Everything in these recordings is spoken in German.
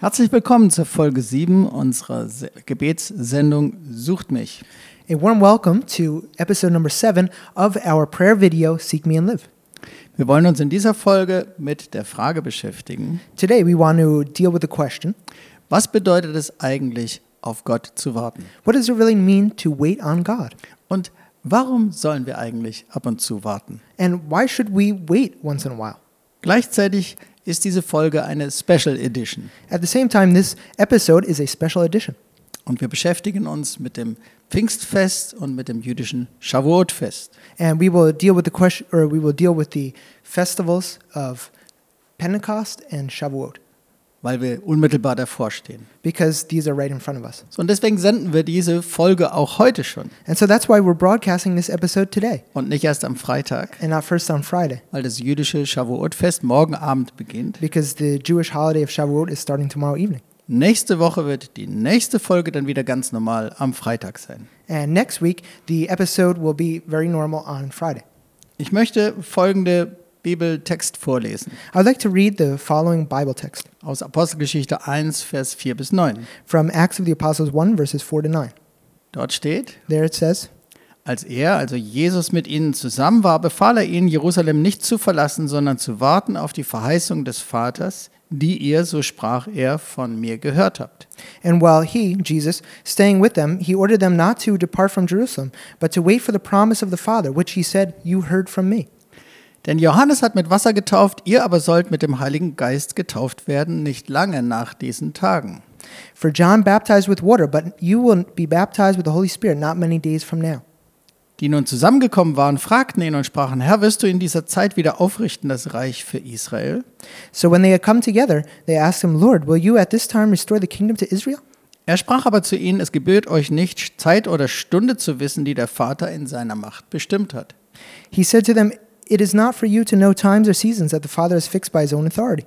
Herzlich willkommen zur Folge 7 unserer Se Gebetssendung Sucht mich. A warm welcome to episode number seven of our prayer video, Seek Me and Live. Wir wollen uns in dieser Folge mit der Frage beschäftigen, Today, we want to deal with the question was bedeutet es eigentlich, auf Gott zu warten? what does it really mean to wait on God? Und warum sollen wir eigentlich ab und zu warten? And why should we wait once in a while? Gleichzeitig ist diese Folge eine Special Edition At the same time, this episode is a special edition. und wir beschäftigen uns mit dem Pfingstfest und mit dem jüdischen Shavuot-Fest. And we will deal with the question, or we will deal with the festivals of Pentecost and Shavuot, weil wir unmittelbar davor stehen. because these are right in front of us. So, und deswegen senden wir diese Folge auch heute schon And so that's why we're broadcasting this episode today und nicht erst am Freitag, and not first on Friday, weil das jüdische Shavuot-Fest morgen Abend beginnt. because the Jewish holiday of Shavuot is starting tomorrow evening. Nächste Woche wird die nächste Folge dann wieder ganz normal am Freitag sein. And next week, the episode will be very normal on Friday. Ich möchte folgende Bibeltext vorlesen I would like to read the following Bible text aus Apostelgeschichte 1, Vers 4 bis 9. from Acts of the Apostles 1, verses 4 to 9. Dort steht, There it says, als er, also Jesus, mit ihnen zusammen war, befahl er ihnen, Jerusalem nicht zu verlassen, sondern zu warten auf die Verheißung des Vaters, die ihr, so sprach er, von mir gehört habt. And while he, Jesus, staying with them, he ordered them not to depart from Jerusalem, but to wait for the promise of the Father, which he said, You heard from me. Denn Johannes hat mit Wasser getauft, ihr aber sollt mit dem Heiligen Geist getauft werden, nicht lange nach diesen Tagen. For John baptized with water, but you will be baptized with the Holy Spirit not many days from now. Die nun zusammengekommen waren, fragten ihn und sprachen, Herr, wirst du in dieser Zeit wieder aufrichten das Reich für Israel? So when they had come together, they asked him, Lord, will you at this time restore the kingdom to Israel? Er sprach aber zu ihnen, es gebührt euch nicht, Zeit oder Stunde zu wissen, die der Vater in seiner Macht bestimmt hat. He said to them, It is not for you to know times or seasons that the Father has fixed by his own authority.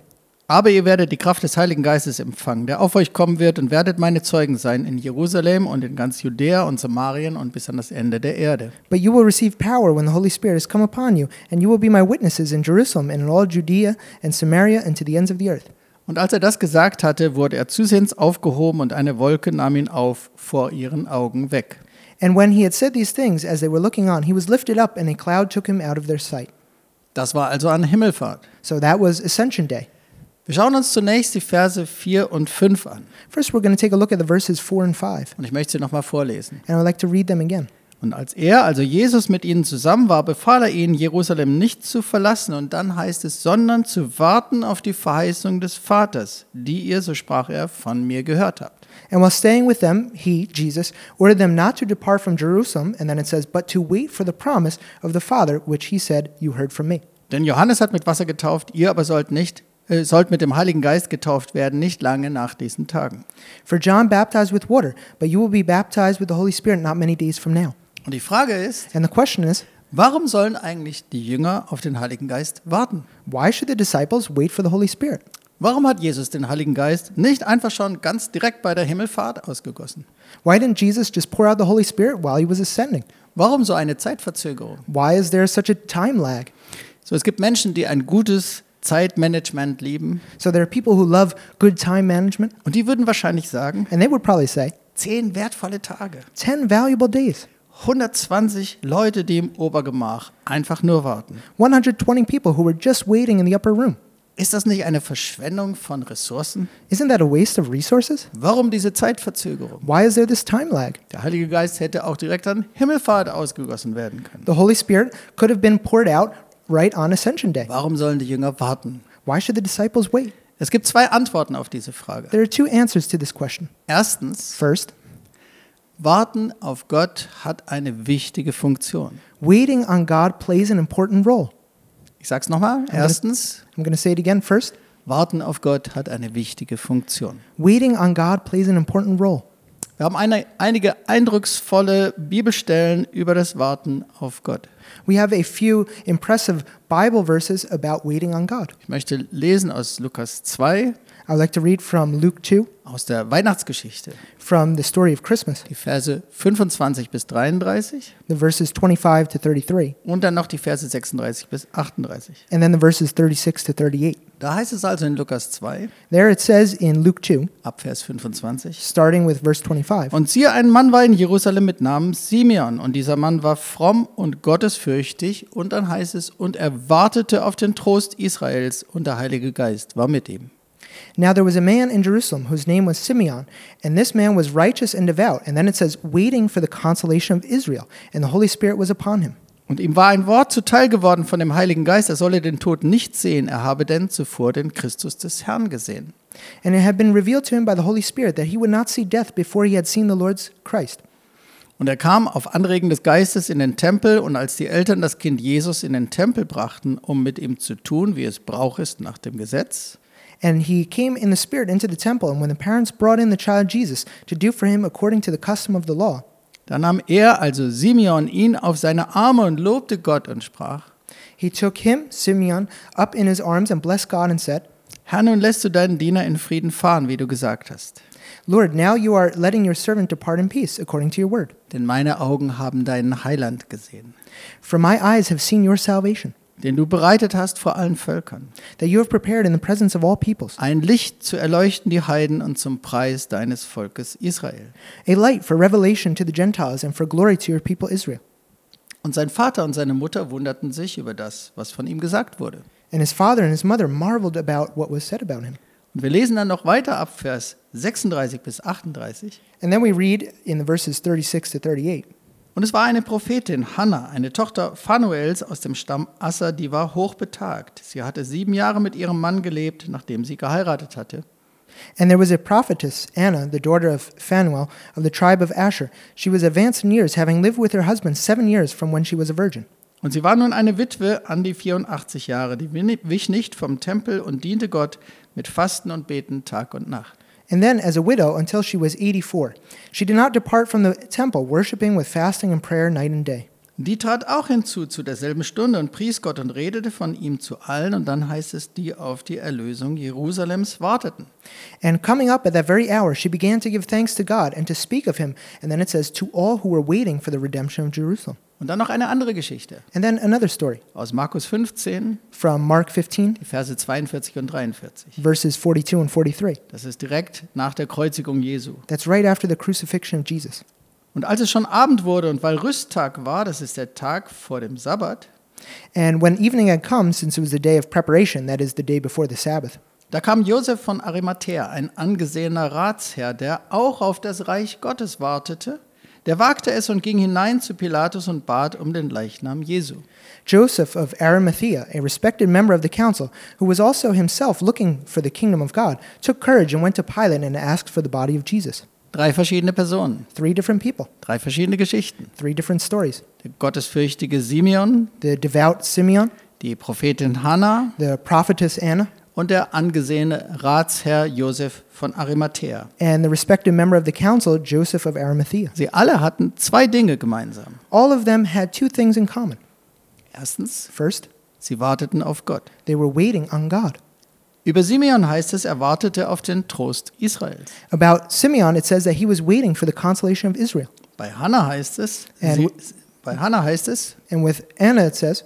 Aber ihr werdet die Kraft des Heiligen Geistes empfangen, der auf euch kommen wird und werdet meine Zeugen sein in Jerusalem und in ganz Judäa und Samarien und bis an das Ende der Erde. But you will receive power when the Holy Spirit has come upon you, and you will be my witnesses in Jerusalem and in all Judea and Samaria and to the ends of the earth. Und als er das gesagt hatte, wurde er zusehends aufgehoben und eine Wolke nahm ihn auf vor ihren Augen weg. And when he had said these things, as they were looking on, he was lifted up, and a cloud took him out of their sight. Das war also an Himmelfahrt. So that was Ascension Day. Wir schauen uns zunächst die Verse 4 und 5 an. First, we're going to take a look at the verses 4 and 5, Und ich möchte sie nochmal vorlesen. and I'd like to read them again. Und als er, also Jesus, mit ihnen zusammen war, befahl er ihnen, Jerusalem nicht zu verlassen. Und dann heißt es, sondern zu warten auf die Verheißung des Vaters, die ihr, so sprach er, von mir gehört habt. And while staying with them, he, Jesus, ordered them not to depart from Jerusalem, and then it says, but to wait for the promise of the Father, which he said, You heard from me. Denn Johannes hat mit Wasser getauft, ihr aber sollt nicht äh, sollt mit dem Heiligen Geist getauft werden, nicht lange nach diesen Tagen. For John baptized with water, but you will be baptized with the Holy Spirit not many days from now. Und die Frage ist, And the question is, warum sollen eigentlich die Jünger auf den Heiligen Geist warten? why should the disciples wait for the Holy Spirit? Warum hat Jesus den Heiligen Geist nicht einfach schon ganz direkt bei der Himmelfahrt ausgegossen? Why didn't Jesus just pour out the Holy Spirit while he was ascending? Warum so eine Zeitverzögerung? Why is there such a time lag? So, es gibt Menschen, die ein gutes Zeitmanagement lieben So there are people who love good time management, und die würden wahrscheinlich sagen, and they would probably say, zehn wertvolle Tage, 10 valuable days, 120 Leute, die im Obergemach einfach nur warten. 120 people who were just waiting in the upper room. Ist das nicht eine Verschwendung von Ressourcen? Isn't that a waste of resources? Warum diese Zeitverzögerung? Why is there this time lag? Der Heilige Geist hätte auch direkt an Himmelfahrt ausgegossen werden können. The Holy Spirit could have been poured out right on Ascension Day. Warum sollen die Jünger warten? Why should the disciples wait? Es gibt zwei Antworten auf diese Frage. There are two answers to this question. Erstens, First, warten auf Gott hat eine wichtige Funktion. waiting on God plays an important role. Ich sage es nochmal. Erstens, I'm going to say it again. First, warten auf Gott hat eine wichtige Funktion. waiting on God plays an important role. Wir haben eine, einige eindrucksvolle Bibelstellen über das Warten auf Gott. We have a few impressive Bible verses about waiting on God. Ich möchte lesen aus Lukas 2, I would like to read from Luke 2, aus der Weihnachtsgeschichte, from the story of Christmas, die Verse 25 bis 33 the verses 25 to 33, und dann noch die Verse 36 bis 38. and then the verses 36 to 38. Da heißt es also in Lukas 2, There it says in Luke 2, ab Vers 25. starting with verse 25. Und siehe, ein Mann war in Jerusalem mit Namen Simeon. Und dieser Mann war fromm und gottesfürchtig. Und dann heißt es, und er wartete auf den Trost Israels. Und der Heilige Geist war mit ihm. Now there was a man in Jerusalem whose name was Simeon, and this man was righteous and devout. And then it says, waiting for the consolation of Israel, and the Holy Spirit was upon him. Und ihm war ein Wort zuteil geworden von dem Heiligen Geist, er solle den Tod nicht sehen, er habe denn zuvor den Christus des Herrn gesehen. And it had been revealed to him by the Holy Spirit that he would not see death before he had seen the Lord's Christ. Und er kam auf Anregen des Geistes in den Tempel, und als die Eltern das Kind Jesus in den Tempel brachten, um mit ihm zu tun, wie es Brauch ist nach dem Gesetz, And he came in the Spirit into the temple, and when the parents brought in the child Jesus to do for him according to the custom of the law, da nahm er, also Simeon, ihn auf seine Arme und lobte Gott und sprach, he took him, Simeon, up in his arms and blessed God and said, Herr, nun lässt du deinen Diener in Frieden fahren, wie du gesagt hast. Lord, now you are letting your servant depart in peace according to your word. Denn meine Augen haben deinen Heiland gesehen, For my eyes have seen your salvation, den du bereitet hast vor allen Völkern. that you have prepared in the presence of all peoples, Ein Licht zu erleuchten die Heiden und zum Preis deines Volkes Israel. a light for revelation to the Gentiles and for glory to your people Israel. Und sein Vater und seine Mutter wunderten sich über das, was von ihm gesagt wurde. And his father and his mother marveled about what was said about him. Und wir lesen dann noch weiter ab Vers 36 bis 38. And then we read in the verses 36 to 38. Und es war eine Prophetin, Hannah, eine Tochter Phanuels aus dem Stamm Asser, die war hochbetagt. Sie hatte sieben Jahre mit ihrem Mann gelebt, nachdem sie geheiratet hatte. And there was a prophetess, Anna, the daughter of Phanuel, of the tribe of Asher. She was advanced in years, having lived with her husband seven years from when she was a virgin. Und sie war nun eine Witwe an die 84 Jahre, die wich nicht vom Tempel und diente Gott mit Fasten und Beten Tag und Nacht. And then as a widow until she was 84. She did not depart from the temple, worshiping with fasting and prayer night and day. Die trat auch hinzu zu derselben Stunde und pries Gott und redete von ihm zu allen. Und dann heißt es, die auf die Erlösung Jerusalems warteten. And coming up at that very hour, she began to give thanks to God and to speak of him. And then it says, to all who were waiting for the redemption of Jerusalem. Und dann noch eine andere Geschichte And then another story aus Markus 15, from Mark 15, die Verse 42 und 43. verses 42 and 43. Das ist direkt nach der Kreuzigung Jesu. That's right after the crucifixion of Jesus. Und als es schon Abend wurde und weil Rüsttag war, das ist der Tag vor dem Sabbat, And when evening had come, since it was the day of preparation, that is the day before the Sabbath, da kam Josef von Arimathea, ein angesehener Ratsherr, der auch auf das Reich Gottes wartete. Der wagte es und ging hinein zu Pilatus und bat um den Leichnam Jesu. Joseph of Arimathea, a respected member of the council, who was also himself looking for the kingdom of God, took courage and went to Pilate and asked for the body of Jesus. Drei verschiedene Personen, Three different people, drei verschiedene Geschichten. three different stories. Der gottesfürchtige Simeon, The devout Simeon, die Prophetin Hannah the prophetess Anna, und der angesehene Ratsherr Josef von Arimathea. and the respected member of the council, Joseph of Arimathea. Sie alle hatten zwei Dinge gemeinsam. All of them had two things in common. Erstens, First, sie warteten auf Gott. they were waiting on God. Über Simeon heißt es, er wartete auf den Trost Israels. About Simeon, it says that he was waiting for the consolation of Israel. Bei Hannah heißt es, And sie, bei Hannah heißt es, And with Anna, it says,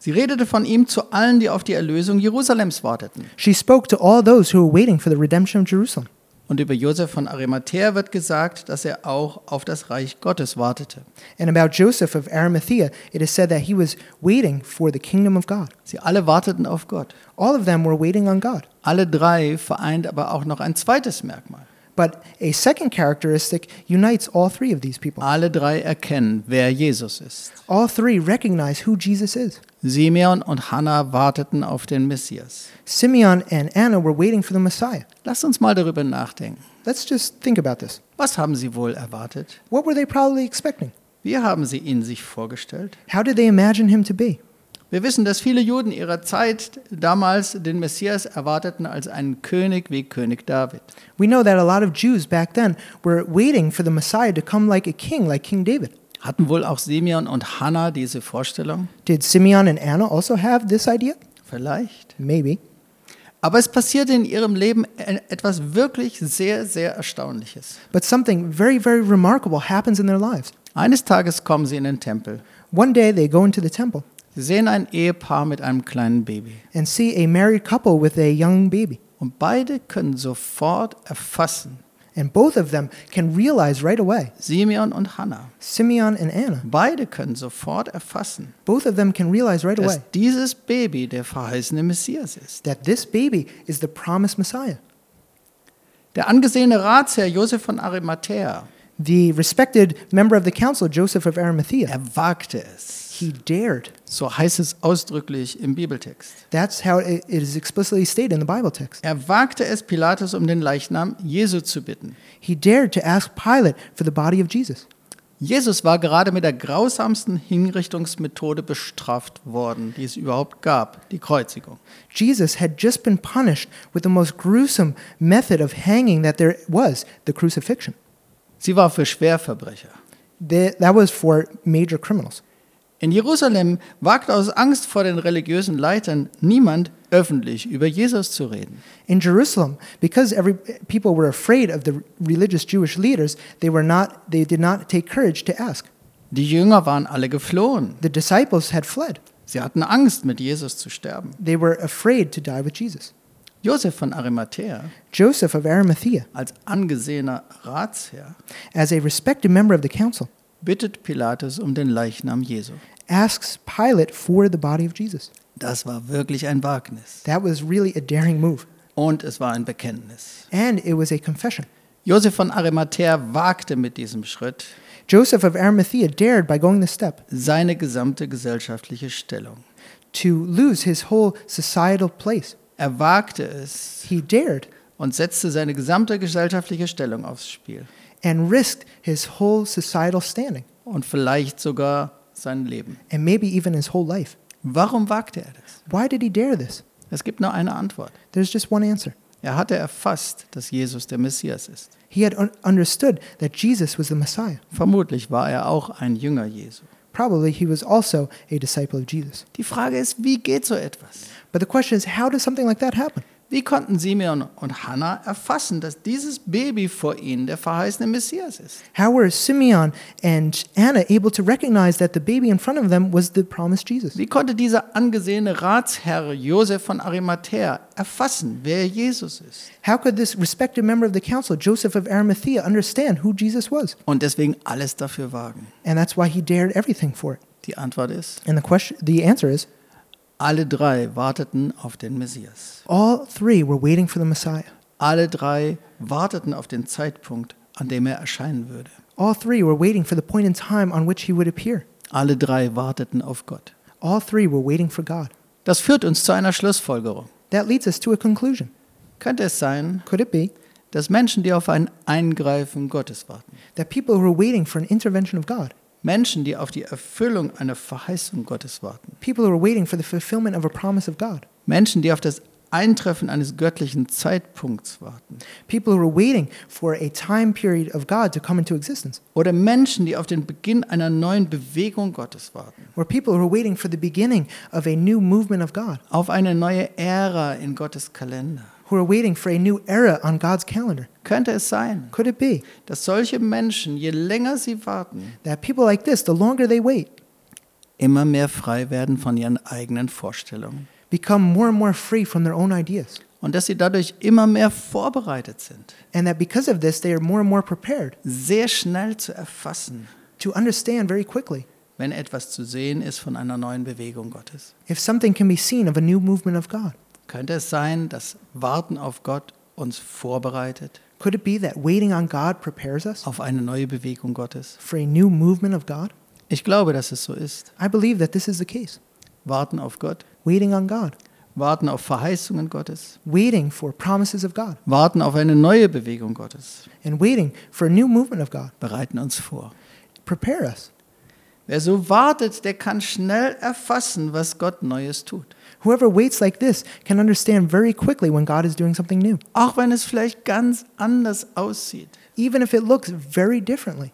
sie redete von ihm zu allen, die auf die Erlösung Jerusalems warteten. she spoke to all those who were waiting for the redemption of Jerusalem. Und über Josef von Arimathea wird gesagt, dass er auch auf das Reich Gottes wartete. And about Joseph of Arimathea, it is said that he was waiting for the kingdom of God. Sie alle warteten auf Gott. All of them were waiting on God. Alle drei vereint aber auch noch ein zweites Merkmal. But a second characteristic unites all three of these people. Alle drei erkennen, wer Jesus ist. All three recognize who Jesus is. Simeon und Hannah warteten auf den Messias. Simeon and Anna were waiting for the Messiah. Lasst uns mal darüber nachdenken. Let's just think about this. Was haben sie wohl erwartet? What were they probably expecting? Wie haben sie ihn sich vorgestellt? How did they imagine him to be? Wir wissen, dass viele Juden ihrer Zeit damals den Messias erwarteten als einen König wie König David. We know that a lot of Jews back then were waiting for the Messiah to come like a king, like King David. Hatten wohl auch Simeon und Hannah diese Vorstellung? Did Simeon and Anna also have this idea? Vielleicht. Maybe. Aber es passierte in ihrem Leben etwas wirklich sehr, sehr Erstaunliches. But something very, very remarkable happens in their lives. Eines Tages kommen sie in den Tempel. One day they go into the temple. Sie sehen ein Ehepaar mit einem kleinen Baby. and see a married couple with a young baby. Und beide können sofort erfassen, And both of them can realize right away, Simeon und Hannah, Simeon and Anna, beide können sofort erfassen, both of them can realize right away dass dieses Baby der verheißene Messias ist. that this baby is the promised Messiah. Der angesehene Ratsherr Josef von Arimathäa, The respected member of the council, Joseph of Arimathea, er wagte es. He dared. So heißt es ausdrücklich im Bibeltext. That's how it is explicitly stated in the Bible text. Er wagte es, Pilatus um den Leichnam Jesu zu bitten. He dared to ask Pilate for the body of Jesus. Jesus war gerade mit der grausamsten Hinrichtungsmethode bestraft worden, die es überhaupt gab, die Kreuzigung. Jesus had just been punished with the most gruesome method of hanging that there was, the crucifixion. Sie war für Schwerverbrecher. The- That was for major criminals. In Jerusalem wagte aus Angst vor den religiösen Leitern niemand öffentlich über Jesus zu reden. In Jerusalem, because every people were afraid of the religious Jewish leaders, they were not they did not take courage to ask. Die Jünger waren alle geflohen. The disciples had fled. Sie hatten Angst, mit Jesus zu sterben. They were afraid to die with Jesus. Josef von Arimathäa, Joseph of Arimathea, als angesehener Ratsherr, as a respected member of the council, bittet Pilatus um den Leichnam Jesu. asks Pilate for the body of Jesus. Das war wirklich ein Wagnis. That was really a daring move. Und es war ein Bekenntnis. And it was a confession. Josef von Arimathäa wagte mit diesem Schritt Joseph of Arimathea dared, by going this step, seine gesamte gesellschaftliche Stellung. to lose his whole societal place. Er wagte es He dared und setzte seine gesamte gesellschaftliche Stellung aufs Spiel. And risked his whole societal standing Und vielleicht sogar sein Leben. and maybe even his whole life. Warum wagte er das? Why did he dare this? Es gibt nur eine Antwort. There's just one answer. Er hatte erfasst, dass Jesus der Messias ist. He had un- understood that Jesus was the Messiah. Vermutlich war er auch ein Jünger Jesu. Probably he was also a disciple of Jesus. Die Frage ist, wie geht so etwas? But the question is, how does something like that happen? Wie konnten Simeon und Hannah erfassen, dass dieses Baby vor ihnen der verheißene Messias ist? How were Simeon and Anna able to recognize that the baby in front of them was the promised Jesus? Wie konnte dieser angesehene Ratsherr Josef von Arimathäa erfassen, wer Jesus ist? How could this respected member of the council, Joseph of Arimathea, understand who Jesus was? Und deswegen alles dafür wagen? And that's why he dared everything for it. Die Antwort ist, And the question, the answer is, alle drei warteten auf den Messias. all three were waiting for the Messiah. Alle drei warteten auf den Zeitpunkt, an dem er erscheinen würde. All three were waiting for the point in time on which he would appear. Alle drei warteten auf Gott. All three were waiting for God. Das führt uns zu einer Schlussfolgerung. That leads us to a conclusion. Könnte es sein, Could it be dass Menschen, die auf ein Eingreifen Gottes warten, that people who are waiting for an intervention of God, Menschen, die auf die Erfüllung einer Verheißung Gottes warten, people who are waiting for the fulfillment of a promise of God, Menschen, die auf das Eintreffen eines göttlichen Zeitpunkts warten, people who are waiting for a time period of God to come into existence, oder Menschen, die auf den Beginn einer neuen Bewegung Gottes warten, or people who are waiting for the beginning of a new movement of God, auf eine neue Ära in Gottes Kalender. Who are waiting for a new era on God's calendar. Könnte es sein, Could it be dass solche Menschen, je länger sie warten, that people like this, the longer they wait, immer mehr frei werden von ihren eigenen Vorstellungen become more and more free from their own ideas? und dass sie dadurch immer mehr vorbereitet sind, And that because of this, they are more and more prepared sehr schnell zu erfassen, to understand very quickly wenn etwas zu sehen ist von einer neuen Bewegung Gottes. if something can be seen of a new movement of God. Könnte es sein, dass Warten auf Gott uns vorbereitet Could it be that waiting on God prepares us auf eine neue Bewegung Gottes? for a new movement of God? Ich glaube, dass es so ist. I believe that this is the case. Warten auf Gott, Waiting on God, warten auf Verheißungen Gottes, waiting for promises of God, warten auf eine neue Bewegung Gottes, and waiting for a new movement of God. bereiten uns vor. Prepare us. Wer so wartet, der kann schnell erfassen, was Gott Neues tut. Whoever waits like this can understand very quickly when God is doing something new, Auch wenn es vielleicht ganz anders aussieht, even if it looks very differently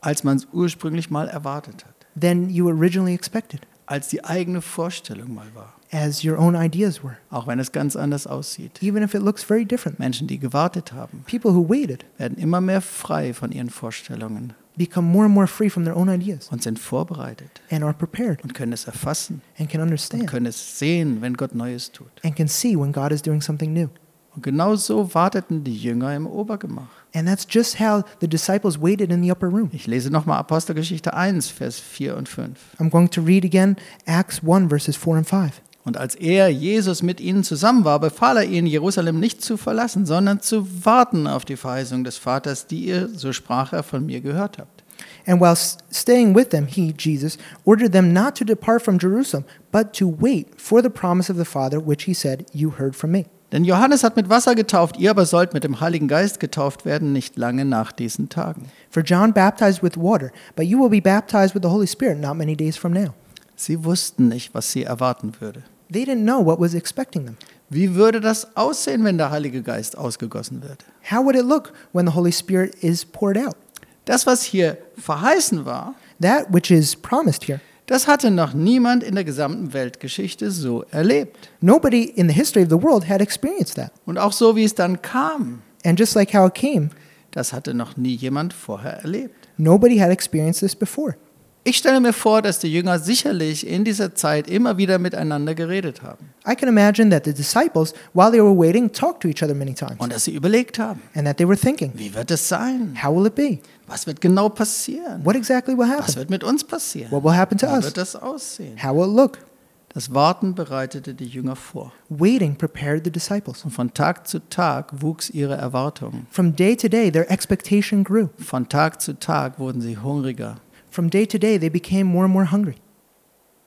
als man es ursprünglich mal erwartet hat, than you originally expected, als die eigene Vorstellung mal war. as your own ideas were, Auch wenn es ganz anders aussieht. even if it looks very different. Menschen, die gewartet haben, People who waited werden immer mehr frei von ihren Vorstellungen become more and more free from their own ideas und sind vorbereitet and are prepared und können es erfassen and can und understand können es sehen, wenn Gott Neues tut. and can see when God is doing something new. Und genau so warteten die Jünger im Obergemach. And that's just how the disciples waited in the upper room. Ich lese nochmal Apostelgeschichte 1, Vers 4 und 5. I'm going to read again Acts 1, verses 4 and 5. Und als er, Jesus, mit ihnen zusammen war, befahl er ihnen, Jerusalem nicht zu verlassen, sondern zu warten auf die Verheißung des Vaters, die ihr, so sprach er, von mir gehört habt. And while staying with them, he, Jesus, ordered them not to depart from Jerusalem, but to wait for the promise of the Father, which he said, You heard from me. Denn Johannes hat mit Wasser getauft, ihr aber sollt mit dem Heiligen Geist getauft werden, nicht lange nach diesen Tagen. For John baptized with water, but you will be baptized with the Holy Spirit not many days from now. Sie wussten nicht, was sie erwarten würde. They didn't know what was expecting them. Wie würde das aussehen, wenn der Heilige Geist ausgegossen wird? How would it look when the Holy Spirit is poured out? Das, was hier verheißen war, That which is promised here. das hatte noch niemand in der gesamten Weltgeschichte so erlebt. Nobody in the history of the world had experienced that. Und auch so, wie es dann kam, And just like how it came, das hatte noch nie jemand vorher erlebt. nobody had experienced this before. Ich stelle mir vor, dass die Jünger sicherlich in dieser Zeit immer wieder miteinander geredet haben I can imagine that the disciples, while they were waiting, talked to each other many times und dass sie überlegt haben, and that they were thinking, wie wird es sein? how will it be? Was wird genau passieren? What exactly will Was happen? wird mit uns passieren? What will happen to Wie us? wird das aussehen? How will it look? Das Warten bereitete die Jünger vor. Waiting prepared the disciples. Und von Tag zu Tag wuchs ihre Erwartung. From day to day, their expectation grew. Von Tag zu Tag wurden sie hungriger. From day to day, they became more and more hungry.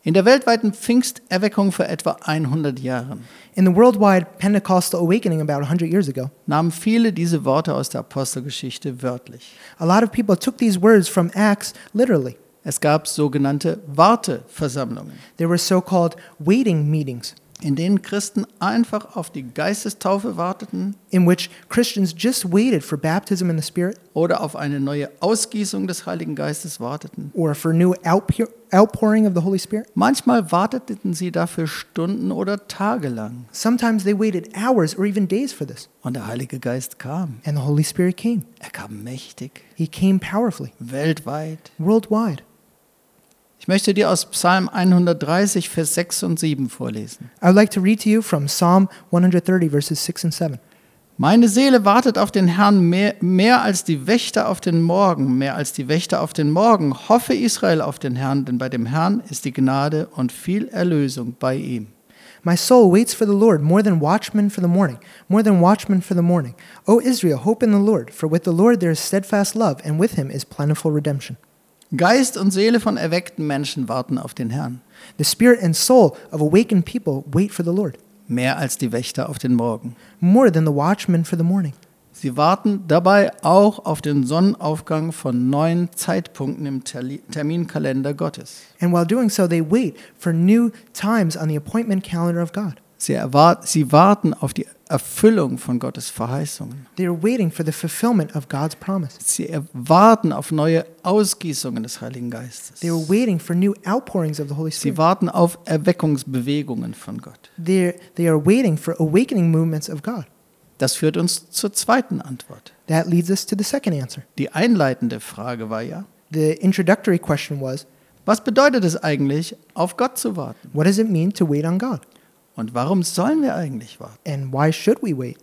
In der weltweiten Pfingsterweckung vor etwa 100 Jahren In the worldwide Pentecostal awakening about 100 years ago, nahmen viele diese Worte aus der Apostelgeschichte wörtlich. a lot of people took these words from Acts literally. Es gab sogenannte Warteversammlungen, They were so called waiting meetings in denen Christen einfach auf die Geistestaufe warteten in which Christians just waited for baptism in the Spirit oder auf eine neue Ausgießung des Heiligen Geistes warteten. or for new outpour- outpouring of the Holy Spirit. Manchmal warteten sie dafür Stunden oder Tage lang. Sometimes they waited hours or even days for this. Und der Heilige Geist kam. And the Holy Spirit came. Er kam mächtig, He came powerfully, weltweit. worldwide. Ich möchte dir aus Psalm 130, Vers 6 und 7 vorlesen. I would like to read to you from Psalm 130, verses 6 and 7. Meine Seele wartet auf den Herrn mehr, mehr als die Wächter auf den Morgen, mehr als die Wächter auf den Morgen. Hoffe Israel auf den Herrn, denn bei dem Herrn ist die Gnade und viel Erlösung bei ihm. My soul waits for the Lord more than watchmen for the morning, more than watchmen for the morning. O Israel, hope in the Lord, for with the Lord there is steadfast love, and with him is plentiful redemption. Geist und Seele von erweckten Menschen warten auf den Herrn, The spirit and soul of awakened people wait for the Lord, mehr als die Wächter auf den Morgen. more than the watchmen for the morning. Sie warten dabei auch auf den Sonnenaufgang von neuen Zeitpunkten im Terminkalender Gottes. And while doing so, they wait for new times on the appointment calendar of God. Sie, erwart sie warten auf die Erfüllung von Gottes Verheißungen. They are waiting for the fulfillment of God's promise. Sie warten auf neue Ausgießungen des Heiligen Geistes. They are waiting for new outpourings of the Holy Sie Spirit. warten auf Erweckungsbewegungen von Gott. They're, they are waiting for awakening movements of God. Das führt uns zur zweiten Antwort. That leads us to the second answer. Die einleitende Frage war ja, The introductory question was was bedeutet es eigentlich, auf Gott zu warten? what does it mean to wait on God? Und warum sollen wir eigentlich warten? And why should we wait?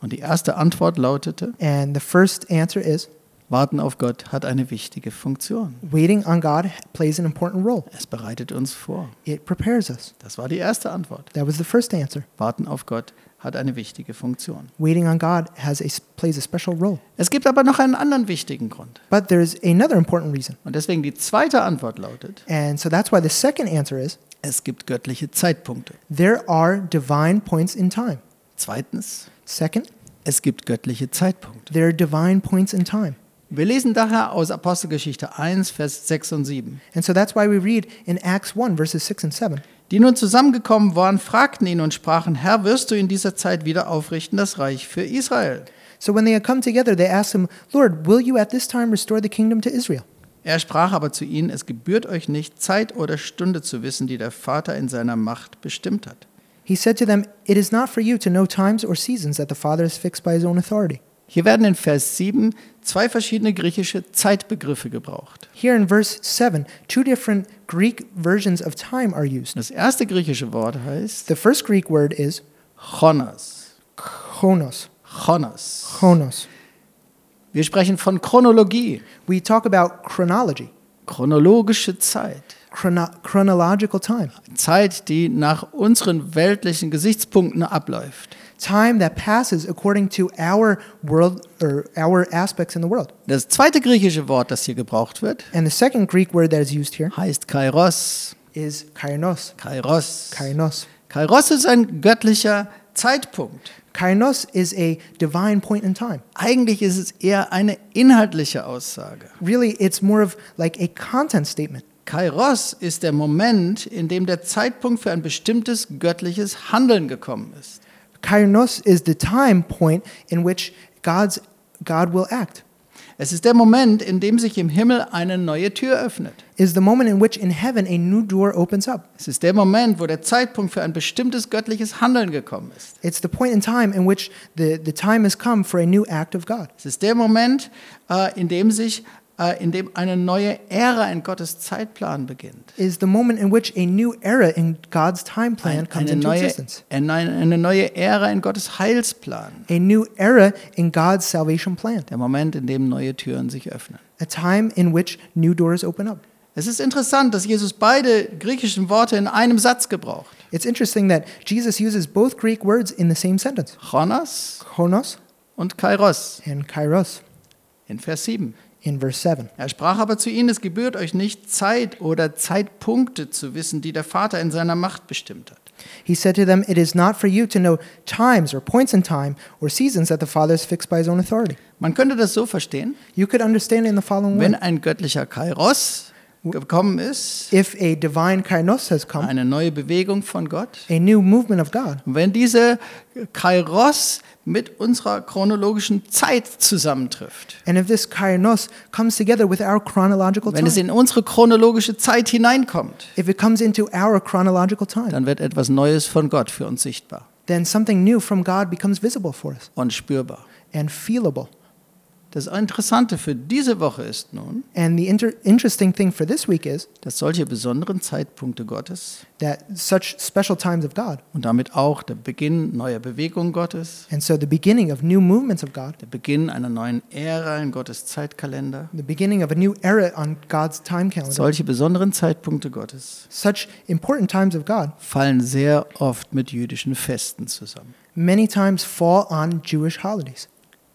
Und die erste Antwort lautete, And the first answer is Warten auf Gott hat eine wichtige Funktion. waiting on God plays an important role. Es bereitet uns vor. It prepares us. Das war die erste Antwort. That was the first answer. Warten auf Gott hat eine wichtige Funktion. Waiting on God has a, plays a special role. Es gibt aber noch einen anderen wichtigen Grund. But there's another important reason. Und deswegen die zweite Antwort lautet, And so that's why the second answer is es gibt göttliche Zeitpunkte. there are divine points in time. Zweitens, Second, es gibt göttliche Zeitpunkte. there are divine points in time. Wir lesen daher aus Apostelgeschichte 1, Vers 6 und 7. And so that's why we read in Acts 1, verses 6 and 7. Die nun zusammengekommen waren, fragten ihn und sprachen, Herr, wirst du in dieser Zeit wieder aufrichten das Reich für Israel? So when they had come together, they asked him, Lord, will you at this time restore the kingdom to Israel? Er sprach aber zu ihnen, es gebührt euch nicht, Zeit oder Stunde zu wissen, die der Vater in seiner Macht bestimmt hat. He said to them, It is not for you to know times or seasons that the Father has fixed by his own authority. Hier werden in Vers 7 zwei verschiedene griechische Zeitbegriffe gebraucht. Here in verse 7, two different Greek versions of time are used. Das erste griechische Wort heißt The first Greek word is Chronos. chronos. Chronos. Chronos. Wir sprechen von Chronologie, We talk about chronology, chronologische Zeit. chrono- chronological time, Zeit, die nach unseren weltlichen Gesichtspunkten abläuft. time that passes according to our world or our aspects in the world. Das zweite griechische Wort, das hier gebraucht wird, And the second Greek word that is used here heißt Kairos. is kainos. Kairos. Kainos. Kairos ist ein göttlicher Zeitpunkt. Kainos is a divine point in time. Eigentlich ist es eher eine inhaltliche Aussage. Really, it's more of like a content statement. Kairos ist der Moment, in dem der Zeitpunkt für ein bestimmtes göttliches Handeln gekommen ist. Kairos is the time point in which God's God will act. Es ist der Moment, in dem sich im Himmel eine neue Tür öffnet. Is the moment in which in heaven a new door opens up. Es ist der Moment, wo der Zeitpunkt für ein bestimmtes göttliches Handeln gekommen ist. It's the point in time in which the, the time has come for a new act of God. Es ist der Moment, äh, in dem sich, äh, in dem eine neue Ära in Gottes Zeitplan beginnt. Is the moment in which a new era in God's time plan Ein, comes eine, into neue, existence. eine, eine neue Ära in Gottes Heilsplan. A new era in God's salvation plan. Der Moment, in dem neue Türen sich öffnen. A time in which new doors open up. Es ist interessant, dass Jesus beide griechischen Worte in einem Satz gebraucht. It's interesting that Jesus uses both Greek words in the same sentence. Chronos Chronos und Kairos and kairos in Vers 7. in verse 7. Er sprach aber zu ihnen, es gebührt euch nicht Zeit oder Zeitpunkte zu wissen, die der Vater in seiner Macht bestimmt hat. He said to them, It is not for you to know times or points in time or seasons that the Father has fixed by his own authority. Man könnte das so verstehen, You could understand it in the following wenn ein göttlicher Kairos gekommen ist, If a divine kainos has come, eine neue Bewegung von Gott, a new movement of God, wenn diese Kairos mit unserer chronologischen Zeit zusammentrifft, and if this kainos comes together with our chronological wenn es time, in unsere chronologische Zeit hineinkommt, if it comes into our chronological time, dann wird etwas Neues von Gott für uns sichtbar then something new from God becomes visible for us und spürbar. and feelable. Das Interessante für diese Woche ist nun, And the inter- interesting thing for this week is dass solche besonderen Zeitpunkte Gottes that such special times of God, und damit auch der Beginn neuer Bewegung Gottes, and so the beginning of new movements of God, der Beginn einer neuen Ära in Gottes Zeitkalender, the beginning of a new era on God's time calendar, solche besonderen Zeitpunkte Gottes such important times of God fallen sehr oft mit jüdischen Festen zusammen. many times fall on Jewish holidays.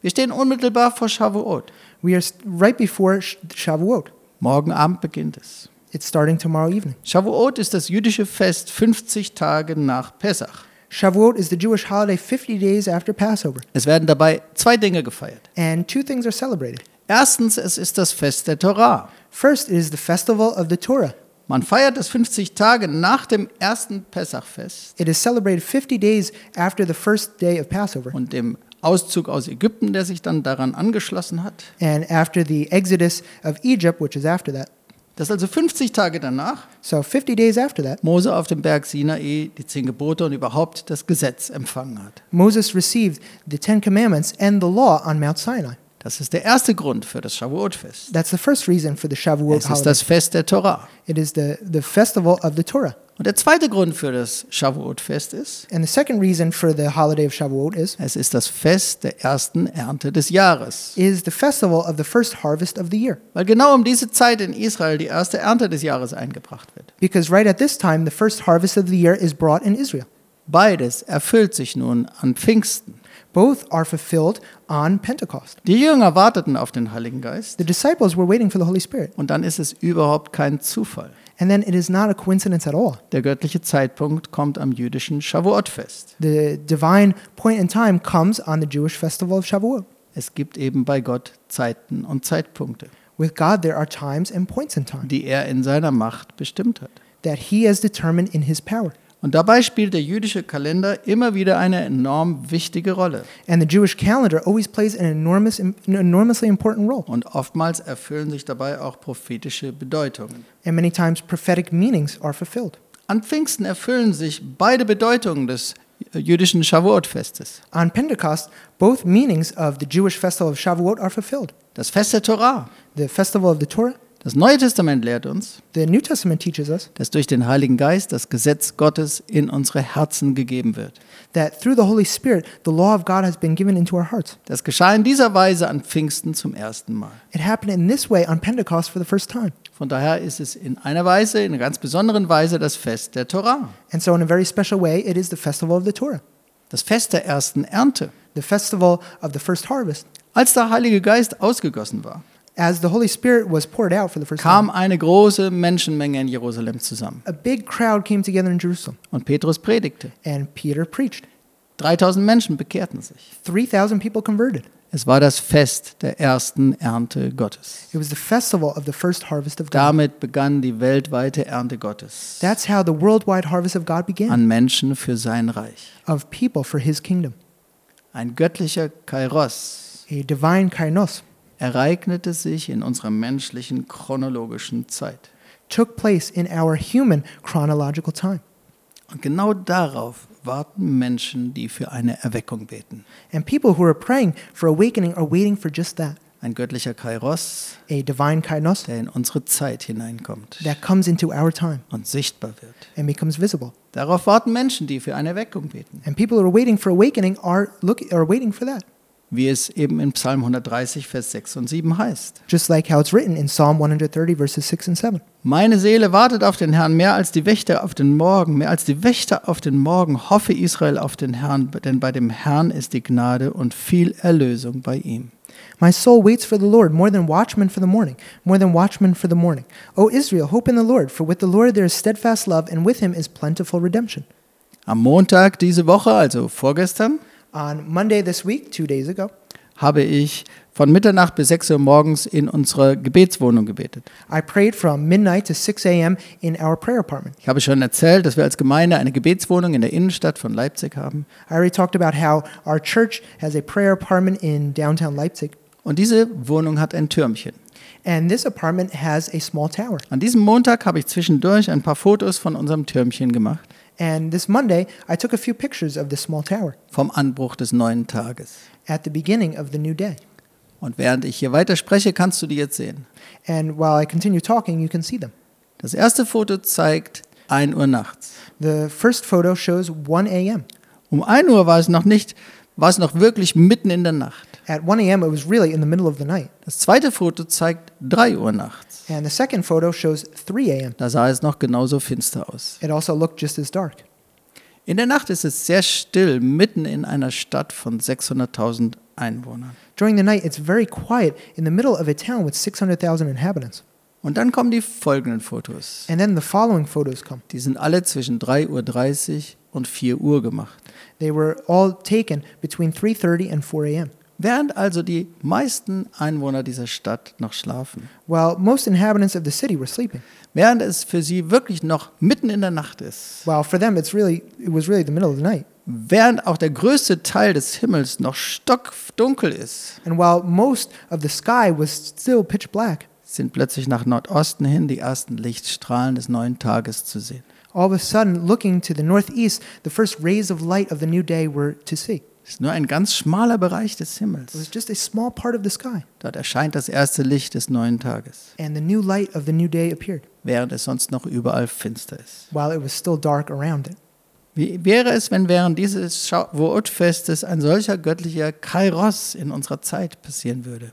Wir stehen unmittelbar vor Shavuot. We are right before Sh- Shavuot. Morgen Abend beginnt es. It's starting tomorrow evening. Shavuot ist das jüdische Fest 50 Tage nach Pessach. Shavuot is the Jewish holiday 50 days after Passover, Es werden dabei zwei Dinge gefeiert. and two things are celebrated. Erstens, es ist das Fest der Torah. First is the festival of the Torah. Man feiert das 50 Tage nach dem ersten Pessachfest It is celebrated 50 days after the first day of Passover und dem Auszug aus Ägypten, der sich dann daran angeschlossen hat. and after the exodus of Egypt, which is after that. Das ist also 50 Tage danach So 50 days after that, Mose auf dem Berg Sinai die zehn Gebote und überhaupt das Gesetz empfangen hat. Moses received the Ten Commandments and the law on Mount Sinai. Das ist der erste Grund für das Shavuot-Fest. That's the first reason for the Shavuot Es ist holiday. das Fest der Torah. It is the, the festival of the Torah. Und der zweite Grund für das Shavuot-Fest ist, And the second reason for the holiday of Shavuot is es ist das Fest der ersten Ernte des Jahres. is the festival of the first harvest of the year. Weil genau um diese Zeit in Israel die erste Ernte des Jahres eingebracht wird. Because right at this time, the first harvest of the year is brought in Israel. Beides erfüllt sich nun an Pfingsten. Both are fulfilled on Pentecost. Die Jünger warteten auf den Heiligen Geist The disciples were waiting for the Holy Spirit. und dann ist es überhaupt kein Zufall. And then it is not a coincidence at all. Der göttliche Zeitpunkt kommt am jüdischen Shavuot-Fest. The divine point in time comes on the Jewish festival of Shavuot. Es gibt eben bei Gott Zeiten und Zeitpunkte, With God, there are times and points in time die er in seiner Macht bestimmt hat. that He has determined in His power. Und dabei spielt der jüdische Kalender immer wieder eine enorm wichtige Rolle. And the Jewish calendar always plays an enormous, an enormously important role. Und oftmals erfüllen sich dabei auch prophetische Bedeutungen. And many times prophetic meanings are fulfilled. An Pfingsten erfüllen sich beide Bedeutungen des jüdischen Shavuot-Festes. On Pentecost, both meanings of the Jewish festival of Shavuot are fulfilled. Das Fest der Torah. The festival of the Torah, Das Neue Testament lehrt uns, the New Testament teaches us dass durch den Heiligen Geist das Gesetz Gottes in unsere Herzen gegeben wird. that through the Holy Spirit, the law of God has been given into our hearts. Das geschah in dieser Weise an Pfingsten zum ersten Mal. It happened in this way on Pentecost for the first time. Von daher ist es in einer Weise, in einer ganz besonderen Weise das Fest der Torah. And so, in a very special way, it is the festival of the Torah, Das Fest der ersten Ernte. the festival of the first harvest. Als der Heilige Geist ausgegossen war, As the Holy Spirit was poured out for the first kam time, eine große Menschenmenge in Jerusalem zusammen. a big crowd came together in Jerusalem, Und Petrus predigte. and Peter preached. 3000 Menschen bekehrten sich. 3,000 people converted. Es war das Fest der ersten Ernte Gottes. It was the festival of the first harvest of God. Damit begann die weltweite Ernte Gottes That's how the worldwide harvest of God began, an Menschen für sein Reich. of people for his kingdom. Ein göttlicher Kairos A divine kainos ereignete sich in unserer menschlichen chronologischen Zeit. took place in our human chronological time. Und genau darauf warten Menschen, die für eine Erweckung beten. And people who are praying for awakening are waiting for just that Ein göttlicher Kairos, a divine kainos der in unsere Zeit hineinkommt that comes into our time und sichtbar wird. and becomes visible. Darauf warten Menschen, die für eine Erweckung beten. And people who are waiting for awakening are, look, are waiting for that. Wie es eben in Psalm 130, Vers 6 und 7 heißt. Just like how it's written in Psalm 130, verses 6 and 7. Meine Seele wartet auf den Herrn mehr als die Wächter auf den Morgen, mehr als die Wächter auf den Morgen. Hoffe Israel auf den Herrn, denn bei dem Herrn ist die Gnade und viel Erlösung bei ihm. My soul waits for the Lord more than watchmen for the morning, more than watchmen for the morning. O Israel, hope in the Lord, for with the Lord there is steadfast love, and with him is plentiful redemption. Am Montag diese Woche, also vorgestern, On Monday this week, two days ago, habe ich von Mitternacht bis 6 Uhr morgens in unserer Gebetswohnung gebetet. I prayed from midnight to 6 a.m. in our prayer apartment. Ich habe schon erzählt, dass wir als Gemeinde eine Gebetswohnung in der Innenstadt von Leipzig haben. I already talked about how our church has a prayer apartment in downtown Leipzig, Und diese Wohnung hat ein Türmchen. and this apartment has a small tower. An diesem Montag habe ich zwischendurch ein paar Fotos von unserem Türmchen gemacht, And this Monday, I took a few pictures of this small tower vom Anbruch des neuen Tages. at the beginning of the new day. Und während ich hier weiter spreche, kannst du die jetzt sehen. And while I continue talking, you can see them. Das erste Foto zeigt 1 Uhr nachts. The first photo shows 1 a.m. Um 1 Uhr war es noch nicht, war es noch wirklich mitten in der Nacht. At 1 a.m., it was really in the middle of the night. Das zweite Foto zeigt 3 Uhr nachts. And the second photo shows 3 a.m. Da sah es noch genauso finster aus. It also looked just as dark. In der Nacht ist es sehr still, mitten in einer Stadt von 600.000 Einwohnern. During the night, it's very quiet in the middle of a town with 600,000 inhabitants. Und dann kommen die folgenden Fotos. And then the following photos come. Die sind alle zwischen 3.30 Uhr und 4 Uhr gemacht. They were all taken between 3:30 and 4 a.m. Während also die meisten Einwohner dieser Stadt noch schlafen. While most inhabitants of the city were sleeping. Während es für sie wirklich noch mitten in der Nacht ist. While for them it's really it was really the middle of the night. Während auch der größte Teil des Himmels noch stockdunkel ist, And while most of the sky was still pitch black, sind plötzlich nach Nordosten hin die ersten Lichtstrahlen des neuen Tages zu sehen. all of a sudden looking to the northeast, the first rays of light of the new day were to see. Es ist nur ein ganz schmaler Bereich des Himmels. just a small part of the sky, Dort erscheint das erste Licht des neuen Tages, and the new light of the new day appeared, während es sonst noch überall finster ist. while it was still dark around it. Wie wäre es, wenn während dieses Shavuot-Festes ein solcher göttlicher Kairos in unserer Zeit passieren würde?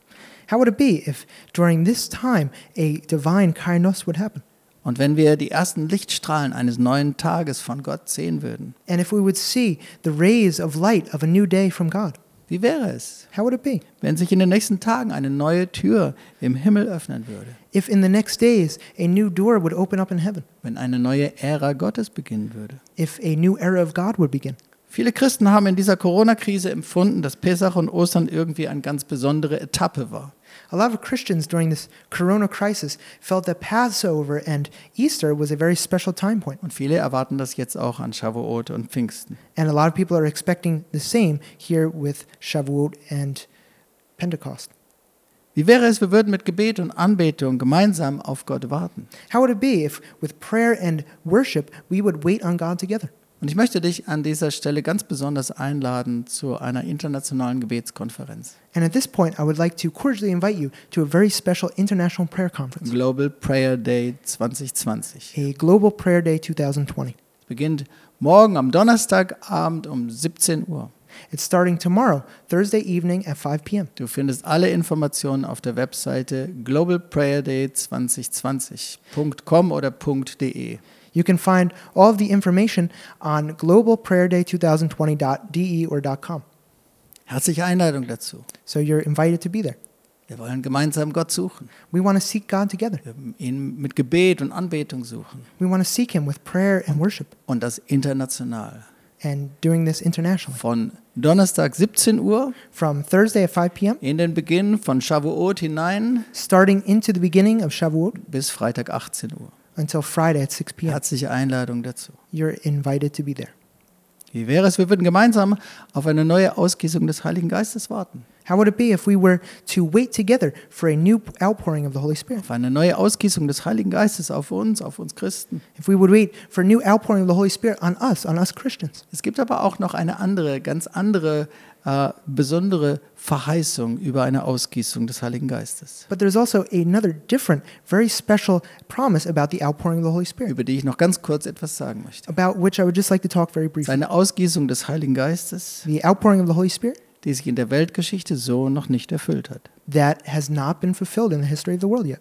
How would it be if during this time a divine kainos would happen? Und wenn wir die ersten Lichtstrahlen eines neuen Tages von Gott sehen würden, And if we would see the rays of light of a new day from God, wie wäre es, how would it be? wenn sich in den nächsten Tagen eine neue Tür im Himmel öffnen würde, If in the next days a new door would open up in heaven, wenn eine neue Ära Gottes beginnen würde? if a new era of God would begin. Viele Christen haben in dieser Corona-Krise empfunden, dass Pessach und Ostern irgendwie eine ganz besondere Etappe war. A lot of Christians during this corona crisis felt that Passover and Easter was a very special time point. Und viele erwarten das jetzt auch an Shavuot und Pfingsten. And a lot of people are expecting the same here with Shavuot and Pentecost. Wie wäre es, wir würden mit Gebet und Anbetung gemeinsam auf Gott warten? How would it be if, with prayer and worship, we would wait on God together? Und ich möchte dich an dieser Stelle ganz besonders einladen zu einer internationalen Gebetskonferenz. And at this point, I would like to cordially invite you to a very special international prayer conference, Global Prayer Day 2020. a Global Prayer Day 2020. Es beginnt morgen am Donnerstagabend um 17 Uhr. It's starting tomorrow, Thursday evening at 5 p.m. Du findest alle Informationen auf der Webseite globalprayerday2020.com oder .de. You can find all of the information on globalprayerday2020.de E or .com. Herzliche Einladung dazu. So you're invited to be there. Wir wollen gemeinsam Gott suchen. We want to seek God together. Wir ihn mit Gebet und Anbetung suchen. We want to seek Him with prayer and worship Und das international. and doing this internationally. Von Donnerstag 17 Uhr From Thursday at 5 p.m., in den Beginn von Shavuot hinein starting into the beginning of Shavuot bis Freitag 18 Uhr. Until Friday at 6 p.m. Herzliche Einladung dazu. You're invited to be there. Wie wäre es, wir würden gemeinsam auf eine neue Ausgießung des Heiligen Geistes warten? How would it be if we were to wait together for a new outpouring of the Holy Spirit? Auf eine neue Ausgießung des Heiligen Geistes auf uns, auf uns Christen. If we would wait for a new outpouring of the Holy Spirit on us, on us Christians? Es gibt aber auch noch eine andere, ganz andere, äh, besondere Verheißung über eine Ausgießung des Heiligen Geistes, But there's also another different, very special promise about the outpouring of the Holy Spirit, über die ich noch ganz kurz etwas sagen möchte. about which I would just like to talk very briefly. eine Ausgießung des Heiligen Geistes, The outpouring of the Holy Spirit die sich in der Weltgeschichte so noch nicht erfüllt hat. that has not been fulfilled in the history of the world yet.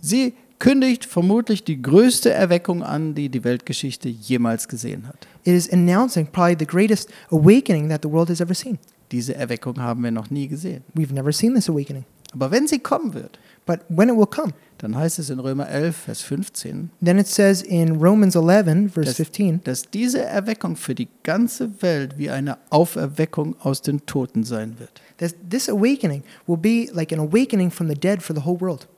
Sie kündigt vermutlich die größte Erweckung an, die die Weltgeschichte jemals gesehen hat. It is announcing probably the greatest awakening that the world has ever seen. Diese Erweckung haben wir noch nie gesehen. We've never seen this awakening. Aber wenn sie kommen wird, But when it will come, dann heißt es in Römer 11, Vers 15, then it says in Romans 11, verse Das- 15, dass diese Erweckung für die ganze Welt wie eine Auferweckung aus den Toten sein wird. that this awakening will be like an awakening from the dead for the whole world.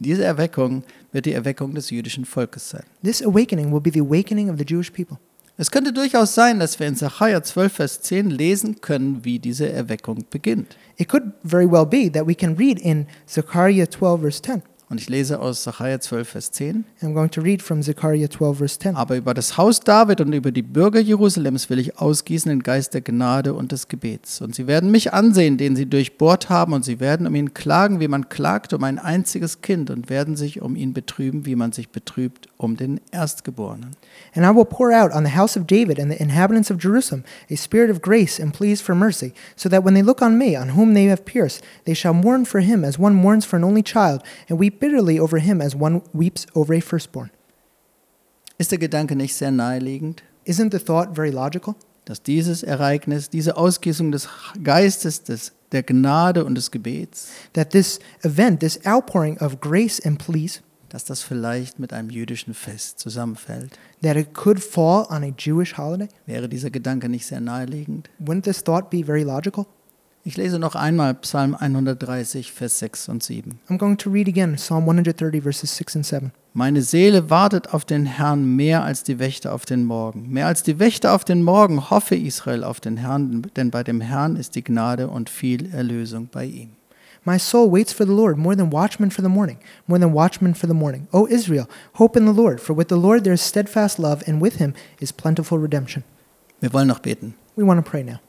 Diese Erweckung wird die Erweckung des jüdischen Volkes sein. This awakening will be the awakening of the Jewish people. Es könnte durchaus sein, dass wir in Sacharja 12, Vers 10 lesen können, wie diese Erweckung beginnt. It could very well be that we can read in Zechariah 12, verse 10. Und ich lese aus Sacharja 12, Vers 10. I'm going to read from Zechariah 12, verse 10. Aber über das Haus David und über die Bürger Jerusalems will ich ausgießen den Geist der Gnade und des Gebets. Und sie werden mich ansehen, den sie durchbohrt haben, und sie werden um ihn klagen, wie man klagt um ein einziges Kind, und werden sich um ihn betrüben, wie man sich betrübt um den Erstgeborenen. And I will pour out on the house of David and the inhabitants of Jerusalem a spirit of grace and pleas for mercy, so that when they look on me, on whom they have pierced, they shall mourn for him as one mourns for an only child, and weep bitterly over him as one weeps over a firstborn. Ist der Gedanke nicht sehr naheliegend, Isn't the thought very logical? dass dieses Ereignis, diese Ausgießung des Geistes, des, der Gnade und des Gebets, That this event, this outpouring of grace and pleas, dass das vielleicht mit einem jüdischen Fest zusammenfällt? that it could fall on a Jewish holiday? Wäre dieser Gedanke nicht sehr naheliegend? Wouldn't this thought be very logical? Ich lese noch einmal Psalm 130, Vers 6 und 7. I'm going to read again Psalm 130, verses 6 and 7. Meine Seele wartet auf den Herrn mehr als die Wächter auf den Morgen. Mehr als die Wächter auf den Morgen hoffe Israel auf den Herrn, denn bei dem Herrn ist die Gnade und viel Erlösung bei ihm. My soul waits for the Lord more than watchmen for the morning, more than watchmen for the morning. O Israel, hope in the Lord, for with the Lord there is steadfast love, and with him is plentiful redemption. Wir wollen noch beten. We want to pray now.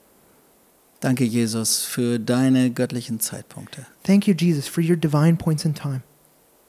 Danke, Jesus, für deine göttlichen Zeitpunkte. Thank you, Jesus, for your divine points in time.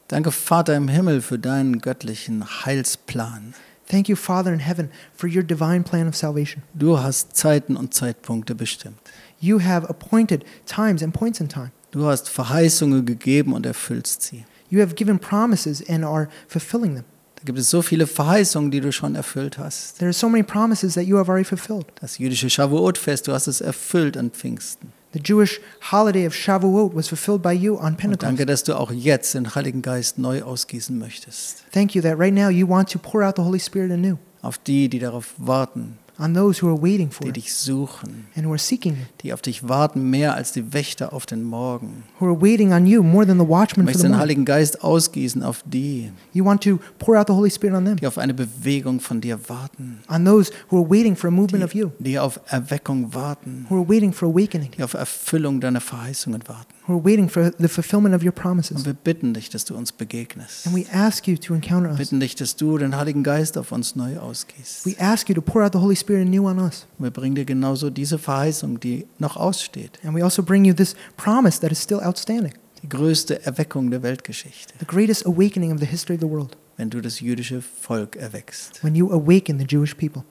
Danke, Vater im Himmel, für deinen göttlichen Heilsplan. Thank you, Father in heaven, for your divine plan of salvation. Du hast Zeiten und Zeitpunkte bestimmt. You have appointed times and points in time. Du hast Verheißungen gegeben und erfüllst sie. You have given promises and are fulfilling them. Da gibt es so viele Verheißungen, die du schon erfüllt hast. There are so many promises that you have already fulfilled. Das jüdische Shavuot-Fest, du hast es erfüllt an Pfingsten. The Jewish holiday of Shavuot was fulfilled by you on Und Pentecost. danke, dass du auch jetzt den Heiligen Geist neu ausgießen möchtest. Thank you that right now you want to pour out the Holy Spirit anew Auf die, die darauf warten, on those who are waiting for die dich suchen, and who are seeking you, die auf dich warten, mehr als die Wächter auf den Morgen. who are waiting on you more than the Du watchmen for the den. Heiligen Geist ausgießen auf die, You want to pour out the Holy Spirit on them, die auf eine Bewegung von dir warten, on those who are waiting for a movement of you, die auf Erweckung warten, who are waiting for awakening, die auf Erfüllung deiner Verheißungen warten. Who are waiting for the fulfillment of your Und promises. wir bitten dich, dass du uns begegnest. And we ask you to encounter us. bitten dich, dass du den Heiligen Geist auf uns neu ausgießt. We ask you to pour out the Holy Spirit Spirit anew on us. Wir bringen dir genauso diese Verheißung, die noch aussteht. And we also bring you this promise that is still outstanding Die größte Erweckung der Weltgeschichte, the greatest awakening of the history of the world, wenn du das jüdische Volk erweckst. when you awaken the Jewish people.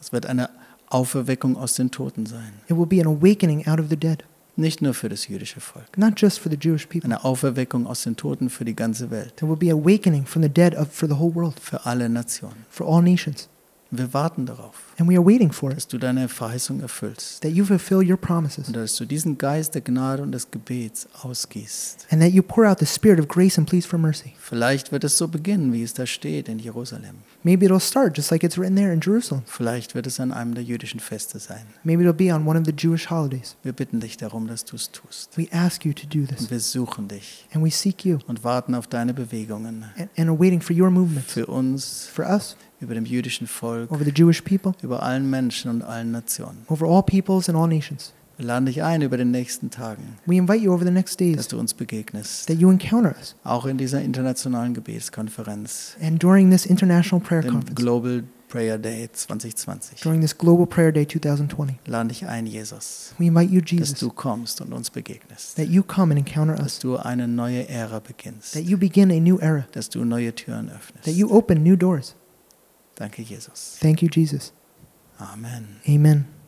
Es wird eine Auferweckung aus den Toten sein. It will be an awakening out of the dead, Nicht nur für das jüdische Volk. not just for the Jewish people. Eine Auferweckung aus den Toten für die ganze Welt. There will be awakening from the dead of, for the whole world, Für alle Nationen. for all nations. Wir warten darauf, And we are waiting for it, dass du deine Verheißung erfüllst. that you fulfill your promises, Und dass du diesen Geist der Gnade und des Gebets ausgießt. and that you pour out the spirit of grace and pleas for mercy. Vielleicht wird es so beginnen, wie es da steht in Jerusalem. Maybe it'll start just like it's written there in Jerusalem. Vielleicht wird es an einem der jüdischen Feste sein. Maybe it'll be on one of the Jewish holidays. Wir bitten dich darum, dass du es tust. We ask you to do this, Und wir suchen dich and we seek you und warten auf deine Bewegungen. and, and are waiting for your movements Für uns, for us, über dem jüdischen Volk, over the Jewish people, über allen Menschen und allen Nationen. over all peoples and all nations. Wir laden dich ein über den nächsten Tagen, We invite you over the next dass days du uns begegnest. that you encounter us. Auch in dieser internationalen Gebetskonferenz, And during this international prayer dem conference, Global Prayer Day 2020, during this Global Prayer Day 2020, laden dich ein, Jesus, we invite you, dass Jesus, du kommst und uns begegnest. that you come and encounter Dass us, du eine neue Ära beginnst. that you begin a new era, Dass du neue Türen that öffnest. you open new doors. Danke, Jesus. Thank you, Jesus. Amen. Amen.